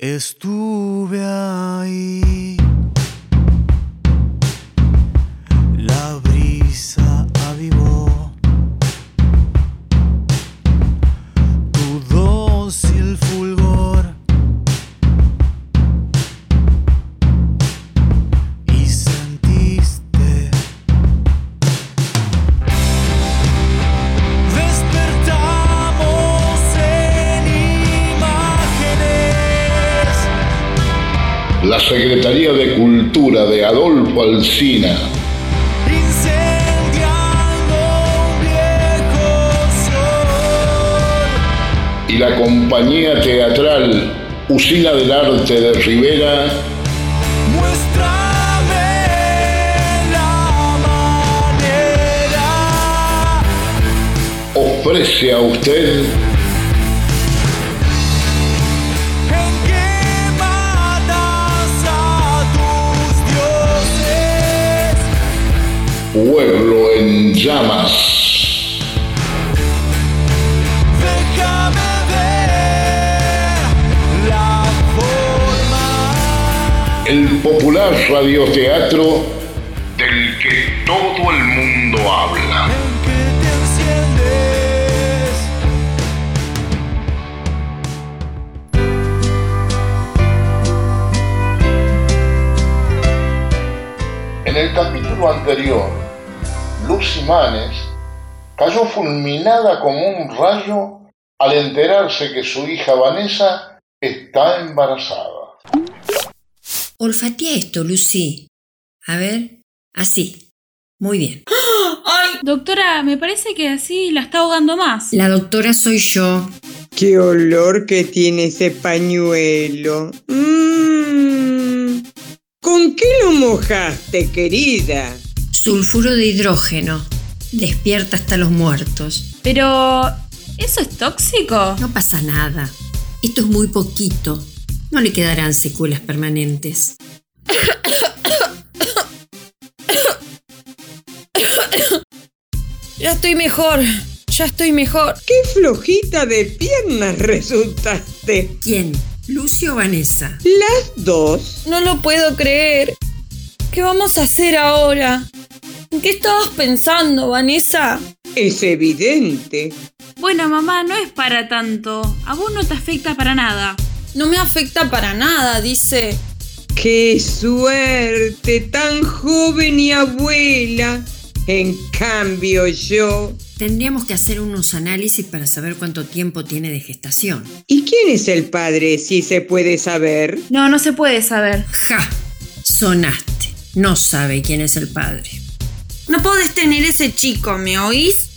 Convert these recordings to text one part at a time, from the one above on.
Estuve ahí. La brisa Alsina y la compañía teatral Usina del Arte de Rivera. La manera. ofrece a usted Pueblo en Llamas. El popular radioteatro del que todo el mundo habla. En el capítulo anterior, Lucy Manes cayó fulminada como un rayo al enterarse que su hija Vanessa está embarazada. Olfatea esto, Lucy. A ver, así. Muy bien. Ay, doctora, me parece que así la está ahogando más. La doctora soy yo. Qué olor que tiene ese pañuelo. Mm. ¿Con qué lo mojaste, querida? Sulfuro de hidrógeno. Despierta hasta los muertos. Pero, ¿eso es tóxico? No pasa nada. Esto es muy poquito. No le quedarán secuelas permanentes. Ya estoy mejor, ya estoy mejor. Qué flojita de piernas resultaste. ¿Quién? ¿Lucio o Vanessa? Las dos. No lo puedo creer. ¿Qué vamos a hacer ahora? ¿En qué estabas pensando, Vanessa? Es evidente. Bueno, mamá, no es para tanto. A vos no te afecta para nada. No me afecta para nada, dice. Qué suerte, tan joven y abuela. En cambio yo... Tendríamos que hacer unos análisis para saber cuánto tiempo tiene de gestación. ¿Y quién es el padre, si se puede saber? No, no se puede saber. ¡Ja! Sonaste. No sabe quién es el padre. No podés tener ese chico, ¿me oís?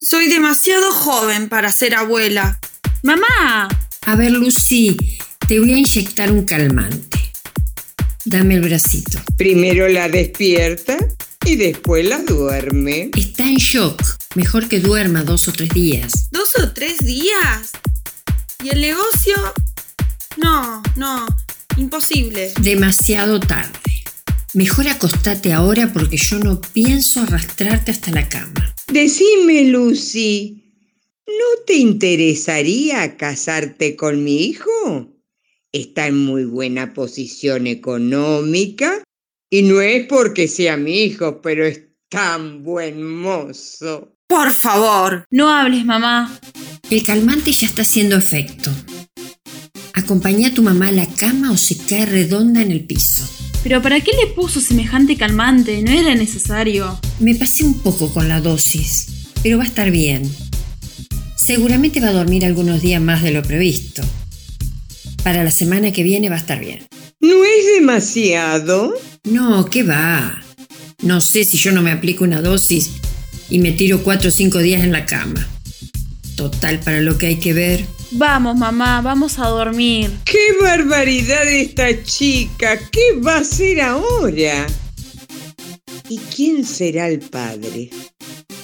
Soy demasiado joven para ser abuela. Mamá, A ver, Lucy, te voy a inyectar un calmante. Dame el bracito. Primero la despierta y después la duerme. Está en shock. Mejor que duerma dos o tres días. ¿Dos o tres días? ¿Y el negocio? No, no, imposible. Demasiado tarde. Mejor acostate ahora porque yo no pienso arrastrarte hasta la cama. Decime, Lucy, ¿no te interesaría casarte con mi hijo? Está en muy buena posición económica y no es porque sea mi hijo, pero es tan buen mozo. Por favor. no hables, mamá. El calmante ya está haciendo efecto. Acompañá a tu mamá a la cama o se cae redonda en el piso. Pero ¿para qué le puso semejante calmante? No era necesario. Me pasé un poco con la dosis, pero va a estar bien. Seguramente va a dormir algunos días más de lo previsto. Para la semana que viene va a estar bien. ¿No es demasiado? No, ¿qué va? No sé si yo no me aplico una dosis y me tiro cuatro o cinco días en la cama. Total, para lo que hay que ver. Vamos, mamá, vamos a dormir. ¡Qué barbaridad esta chica! ¿Qué va a hacer ahora? ¿Y quién será el padre?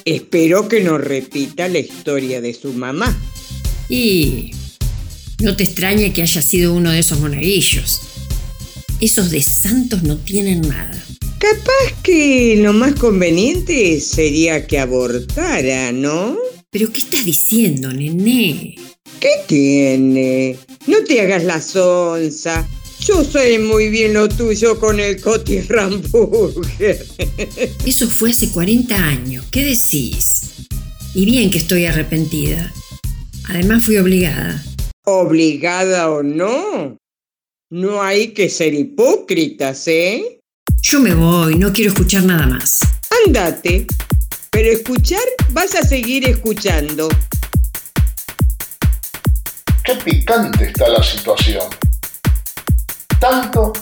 Espero que no repita la historia de su mamá. Y no te extrañe que haya sido uno de esos monaguillos. Esos de santos no tienen nada. Capaz que lo más conveniente sería que abortara, ¿no? ¿Pero qué estás diciendo, nené? ¿Qué tiene? No te hagas la sonza. Yo sé muy bien lo tuyo con el Coti Ramburger. Eso fue hace 40 años. ¿Qué decís? Y bien que estoy arrepentida. Además fui obligada. Obligada o no, no hay que ser hipócritas, ¿eh? Yo me voy, no quiero escuchar nada más. Andate, pero escuchar vas a seguir escuchando. Qué picante está la situación. Tanto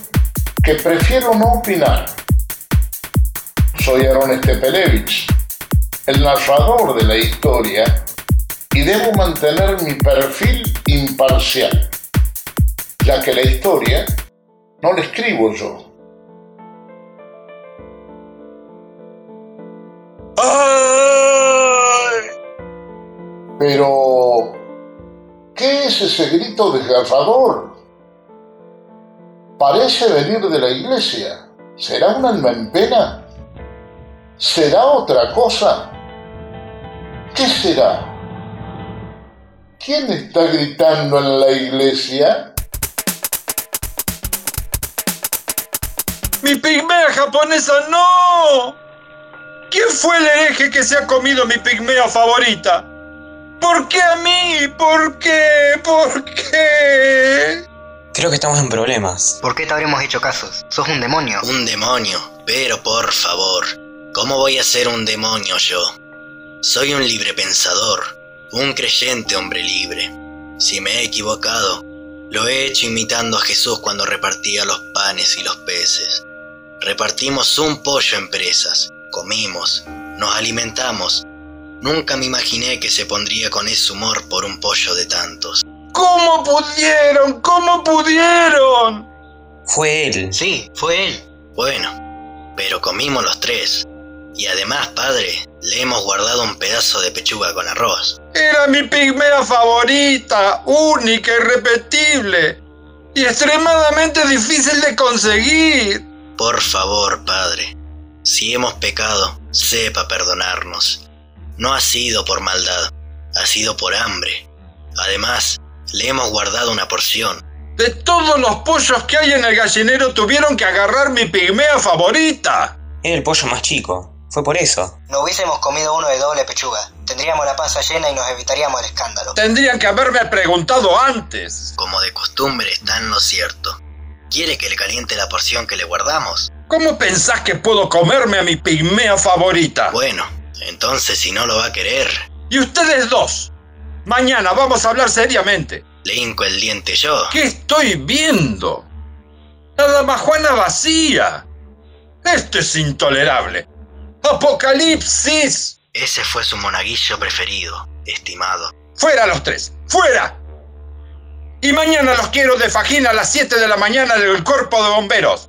que prefiero no opinar. Soy Aaron Estepelevich, el narrador de la historia, y debo mantener mi perfil imparcial, ya que la historia no la escribo yo. Pero, ¿qué es ese grito desgarrador? Parece venir de la iglesia. ¿Será un alma en pena? ¿Será otra cosa? ¿Qué será? ¿Quién está gritando en la iglesia? ¡Mi pigmea japonesa no! ¿Quién fue el hereje que se ha comido mi pigmea favorita? ¿Por qué a mí? ¿Por qué? ¿Por qué? Creo que estamos en problemas. ¿Por qué te habremos hecho caso? Sos un demonio. Un demonio, pero por favor, ¿cómo voy a ser un demonio yo? Soy un libre pensador, un creyente hombre libre. Si me he equivocado, lo he hecho imitando a Jesús cuando repartía los panes y los peces. Repartimos un pollo en presas, comimos, nos alimentamos. Nunca me imaginé que se pondría con ese humor por un pollo de tantos. ¿Cómo pudieron? ¿Cómo pudieron? Fue él. Sí, fue él. Bueno, pero comimos los tres. Y además, padre, le hemos guardado un pedazo de pechuga con arroz. Era mi pigmea favorita, única, irrepetible y extremadamente difícil de conseguir. Por favor, padre, si hemos pecado, sepa perdonarnos. No ha sido por maldad, ha sido por hambre. Además, le hemos guardado una porción. De todos los pollos que hay en el gallinero tuvieron que agarrar mi pigmea favorita. Era el pollo más chico. Fue por eso. No hubiésemos comido uno de doble pechuga. Tendríamos la panza llena y nos evitaríamos el escándalo. Tendrían que haberme preguntado antes. Como de costumbre está en lo cierto. ¿Quiere que le caliente la porción que le guardamos? ¿Cómo pensás que puedo comerme a mi pigmea favorita? Bueno, entonces si no lo va a querer, Y ustedes dos. Mañana vamos a hablar seriamente. le hinco el diente yo. ¿Qué estoy viendo? La dama Juana vacía. Esto es intolerable. ¡Apocalipsis! Ese fue su monaguillo preferido, estimado. ¡Fuera los tres! ¡Fuera! Y mañana los quiero de Fajín a las 7 de la mañana del cuerpo de bomberos.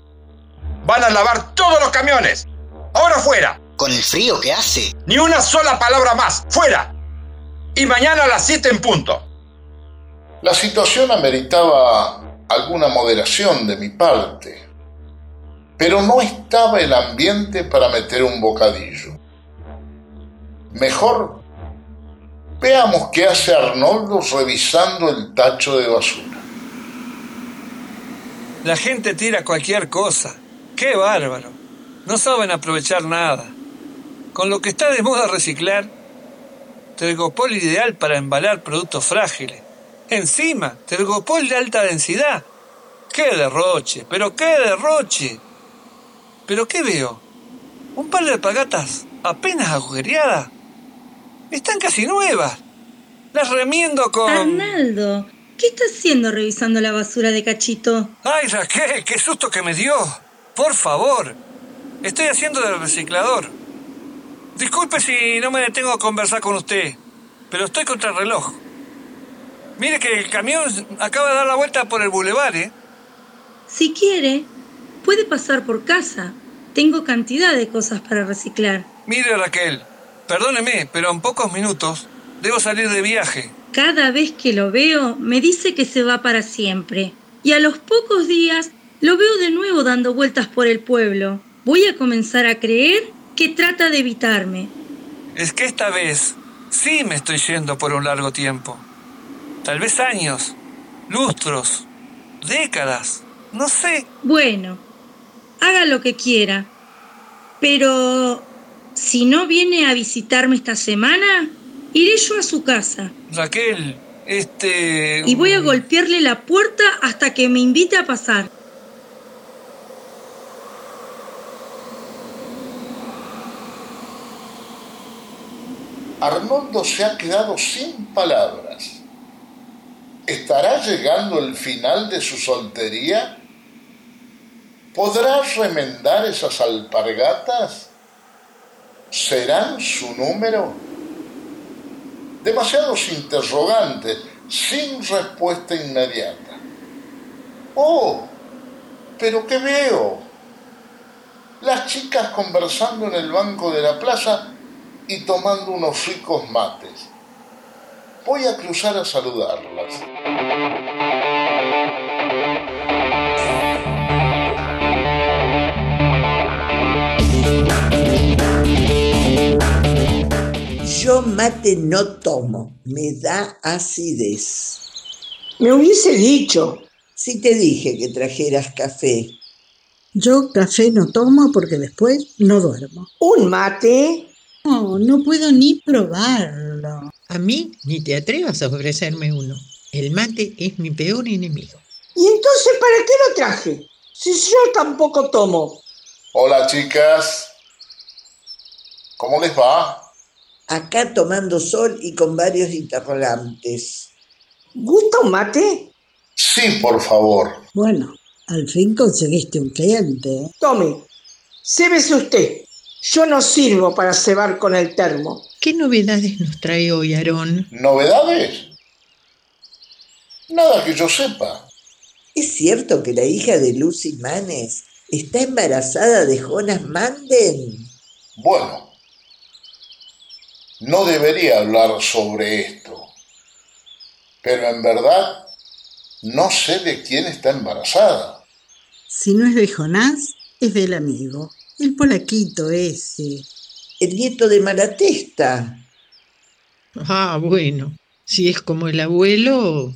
Van a lavar todos los camiones. Ahora fuera. Con el frío que hace. Ni una sola palabra más. Fuera. Y mañana a las 7 en punto. La situación ameritaba alguna moderación de mi parte, pero no estaba el ambiente para meter un bocadillo. Mejor veamos qué hace Arnoldo revisando el tacho de basura. La gente tira cualquier cosa. ¡Qué bárbaro! No saben aprovechar nada. Con lo que está de moda reciclar, Tergopol ideal para embalar productos frágiles. Encima, Tergopol de alta densidad. ¡Qué derroche! ¡Pero qué derroche! ¿Pero qué veo? Un par de alpagatas apenas agujereadas. Están casi nuevas. Las remiendo con... Arnaldo, ¿qué estás haciendo revisando la basura de Cachito? ¡Ay, Raquel! ¡Qué susto que me dio! Por favor. Estoy haciendo del reciclador. Disculpe si no me detengo a conversar con usted, pero estoy contra el reloj. Mire que el camión acaba de dar la vuelta por el bulevar, ¿eh? Si quiere, puede pasar por casa. Tengo cantidad de cosas para reciclar. Mire, Raquel, perdóneme, pero en pocos minutos debo salir de viaje. Cada vez que lo veo, me dice que se va para siempre. Y a los pocos días, lo veo de nuevo dando vueltas por el pueblo. Voy a comenzar a creer que trata de evitarme. Es que esta vez sí me estoy yendo por un largo tiempo. Tal vez años. lustros, décadas, no sé. Bueno, haga lo que quiera. Pero si no viene a visitarme esta semana, iré yo a su casa. Raquel, este... Y voy a golpearle la puerta hasta que me invite a pasar. Arnoldo se ha quedado sin palabras. ¿Estará llegando el final de su soltería? ¿Podrá remendar esas alpargatas? ¿Serán su número? Demasiados interrogantes, sin respuesta inmediata. Oh, pero ¿qué veo? Las chicas conversando en el banco de la plaza y tomando unos ricos mates. Voy a cruzar a saludarlas. Yo mate no tomo, me da acidez. Me hubiese dicho. Si te dije que trajeras café. Yo café no tomo porque después no duermo. ¿Un mate? No, no puedo ni probarlo. A mí ni te atrevas a ofrecerme uno. El mate es mi peor enemigo. ¿Y entonces para qué lo traje? Si yo tampoco tomo. Hola chicas. ¿Cómo les va? Acá tomando sol y con varios interrogantes. ¿Gusta un mate? Sí, por favor. Bueno, al fin conseguiste un cliente. ¿eh? Tome, cébese usted. Yo no sirvo para cebar con el termo. ¿Qué novedades nos trae hoy, Aarón? ¿Novedades? Nada que yo sepa. ¿Es cierto que la hija de Lucy Manes está embarazada de Jonas Manden? Bueno, no debería hablar sobre esto, pero en verdad no sé de quién está embarazada. Si no es de Jonás, es del amigo, el polaquito ese. El nieto de Malatesta. Ah, bueno, si es como el abuelo,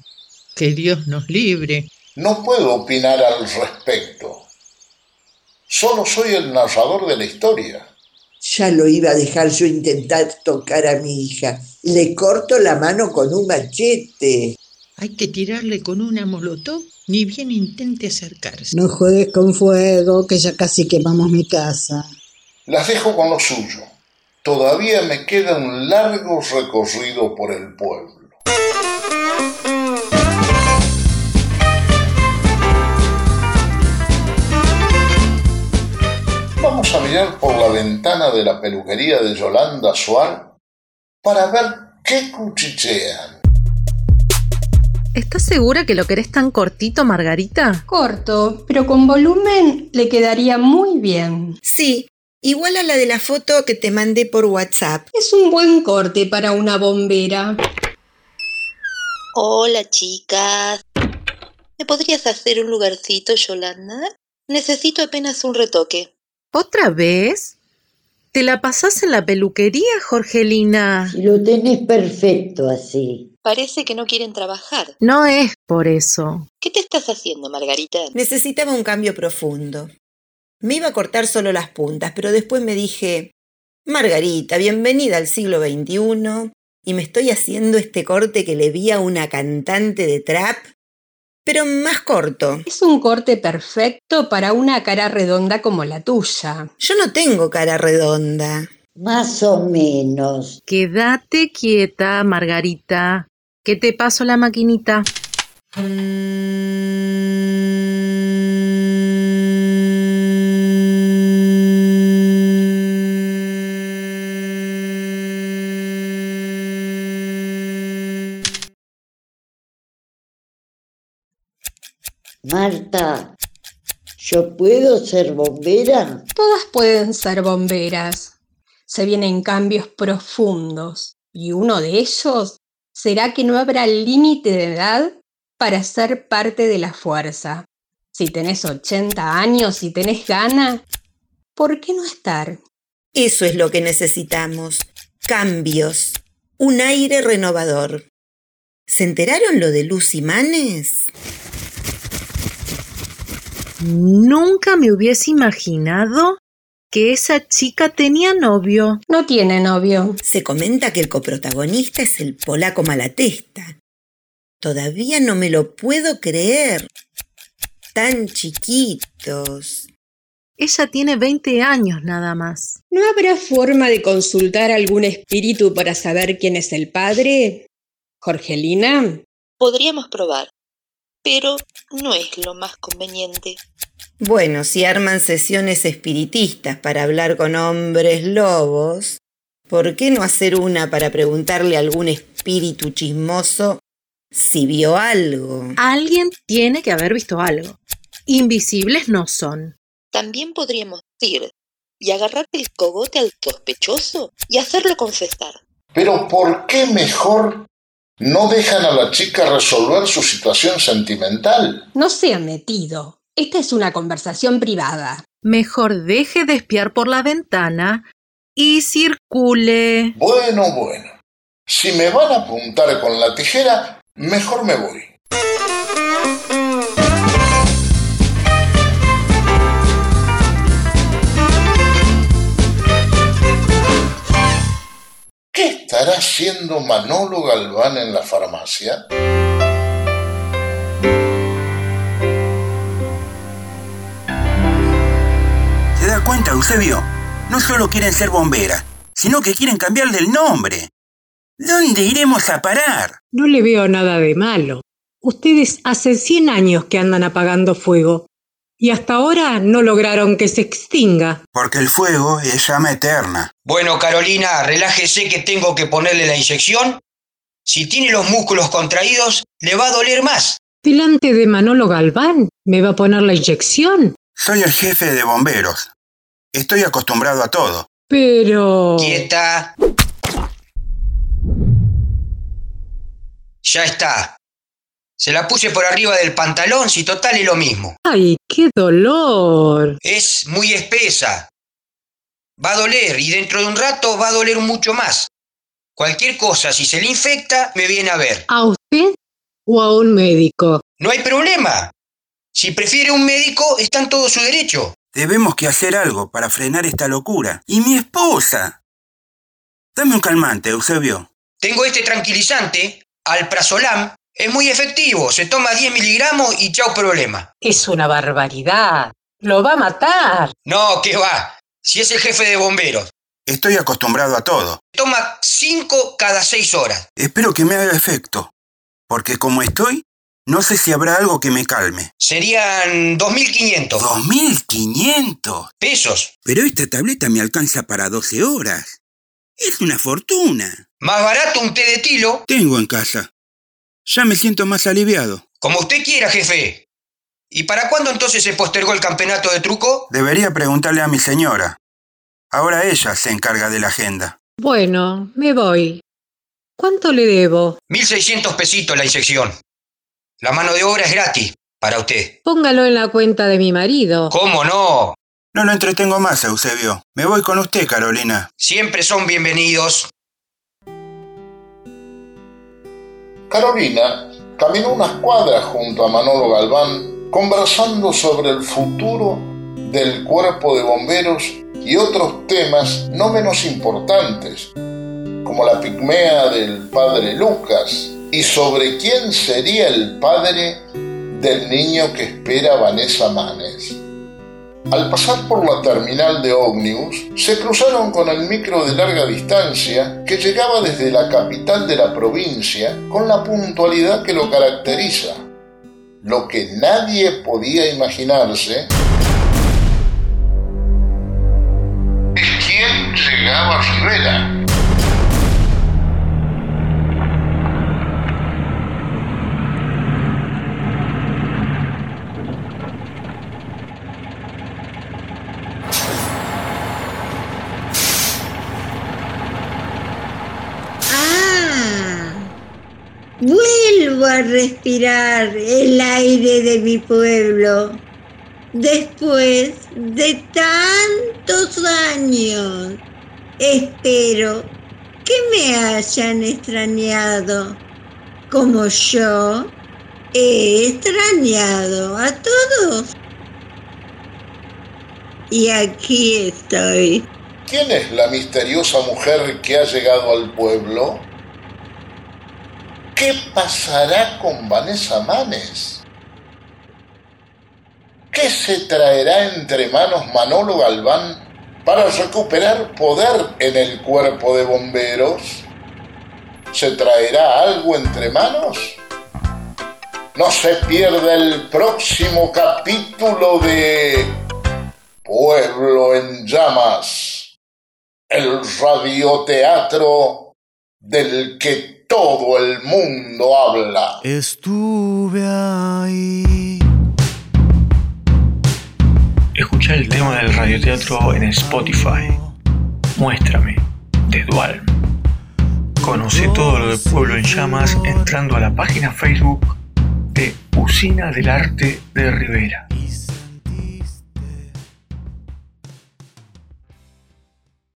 que Dios nos libre. No puedo opinar al respecto. Solo soy el narrador de la historia. Ya lo iba a dejar yo intentar tocar a mi hija. Le corto la mano con un machete. Hay que tirarle con una molotov, ni bien intente acercarse. No juegues con fuego, que ya casi quemamos mi casa. Las dejo con lo suyo. Todavía me queda un largo recorrido por el pueblo. Vamos a mirar por la ventana de la peluquería de Yolanda Suar para ver qué cuchichean. ¿Estás segura que lo querés tan cortito, Margarita? Corto, pero con volumen le quedaría muy bien. Sí, igual a la de la foto que te mandé por WhatsApp. Es un buen corte para una bombera. Hola, chicas. ¿Me podrías hacer un lugarcito, Yolanda? Necesito apenas un retoque. ¿Otra vez? ¿Te la pasás en la peluquería, Jorgelina? Si lo tenés perfecto así. Parece que no quieren trabajar. No es por eso. ¿Qué te estás haciendo, Margarita? Necesitaba un cambio profundo. Me iba a cortar solo las puntas, pero después me dije, Margarita, bienvenida al siglo XXI, y me estoy haciendo este corte que le vi a una cantante de trap, pero más corto. Es un corte perfecto para una cara redonda como la tuya. Yo no tengo cara redonda. Más o menos. Quédate quieta, Margarita. ¿Qué te paso la maquinita? Marta, ¿yo puedo ser bombera? Todas pueden ser bomberas. Se vienen cambios profundos y uno de ellos será que no habrá límite de edad para ser parte de la fuerza. Si tenés 80 años y tenés gana, ¿por qué no estar? Eso es lo que necesitamos. Cambios. Un aire renovador. ¿Se enteraron lo de Lucy Manes? Nunca me hubiese imaginado que esa chica tenía novio. No tiene novio. Se comenta que el coprotagonista es el polaco Malatesta. Todavía no me lo puedo creer. Tan chiquitos. Ella tiene 20 años nada más. ¿No habrá forma de consultar algún espíritu para saber quién es el padre? Jorgelina. Podríamos probar, pero no es lo más conveniente. Bueno, si arman sesiones espiritistas para hablar con hombres lobos, ¿por qué no hacer una para preguntarle a algún espíritu chismoso si vio algo? Alguien tiene que haber visto algo. Invisibles no son. También podríamos ir y agarrar el cogote al sospechoso y hacerlo confesar. Pero ¿por qué mejor no dejan a la chica resolver su situación sentimental? No se ha metido. Esta es una conversación privada. Mejor deje de espiar por la ventana y circule. Bueno, bueno. Si me van a apuntar con la tijera, mejor me voy. ¿Qué estará haciendo Manolo Galván en la farmacia? ¿Se da cuenta, Eusebio? No solo quieren ser bomberas, sino que quieren cambiarle el nombre. ¿Dónde iremos a parar? No le veo nada de malo. Ustedes hace 100 años que andan apagando fuego y hasta ahora no lograron que se extinga. Porque el fuego es llama eterna. Bueno, Carolina, relájese que tengo que ponerle la inyección. Si tiene los músculos contraídos, le va a doler más. Delante de Manolo Galván, ¿me va a poner la inyección? Soy el jefe de bomberos. Estoy acostumbrado a todo. Pero... Quieta. Ya está. Se la puse por arriba del pantalón, si total es lo mismo. ¡Ay, qué dolor! Es muy espesa. Va a doler y dentro de un rato va a doler mucho más. Cualquier cosa, si se le infecta, me viene a ver. ¿A usted o a un médico? No hay problema. Si prefiere un médico, está en todo su derecho. Debemos que hacer algo para frenar esta locura. ¡Y mi esposa! Dame un calmante, Eusebio. Tengo este tranquilizante, Alprazolam. Es muy efectivo. Se toma 10 miligramos y chao problema. Es una barbaridad. Lo va a matar. No, ¿qué va? Si es el jefe de bomberos. Estoy acostumbrado a todo. Toma 5 cada 6 horas. Espero que me haga efecto. Porque como estoy, no sé si habrá algo que me calme. Serían 2.500. ¿2.500? Pesos. Pero esta tableta me alcanza para 12 horas. Es una fortuna. Más barato un té de tilo. Tengo en casa. Ya me siento más aliviado. Como usted quiera, jefe. ¿Y para cuándo entonces se postergó el campeonato de truco? Debería preguntarle a mi señora. Ahora ella se encarga de la agenda. Bueno, me voy. ¿Cuánto le debo? 1.600 pesitos la inyección. La mano de obra es gratis para usted. Póngalo en la cuenta de mi marido. ¿Cómo no? No lo entretengo más, Eusebio. Me voy con usted, Carolina. Siempre son bienvenidos. Carolina caminó unas cuadras junto a Manolo Galván conversando sobre el futuro del cuerpo de bomberos y otros temas no menos importantes, como la pigmea del padre Lucas y sobre quién sería el padre del niño que espera Vanessa Manes. Al pasar por la terminal de ómnibus, se cruzaron con el micro de larga distancia que llegaba desde la capital de la provincia con la puntualidad que lo caracteriza. Lo que nadie podía imaginarse es quién llegaba a Rivera. Respirar el aire de mi pueblo después de tantos años. Espero que me hayan extrañado. como yo, he extrañado a todos. Y aquí estoy. ¿Quién es la misteriosa mujer que ha llegado al pueblo? ¿Qué pasará con Vanessa Manes? ¿Qué se traerá entre manos Manolo Galván para recuperar poder en el cuerpo de bomberos? ¿Se traerá algo entre manos? No se pierda el próximo capítulo de Pueblo en Llamas, el radioteatro del que todo el mundo habla. Estuve ahí. Escucha el tema del radioteatro en Spotify. Muéstrame, de Dual. Conoce todo lo de Pueblo en Llamas entrando a la página Facebook de Usina del Arte de Rivera.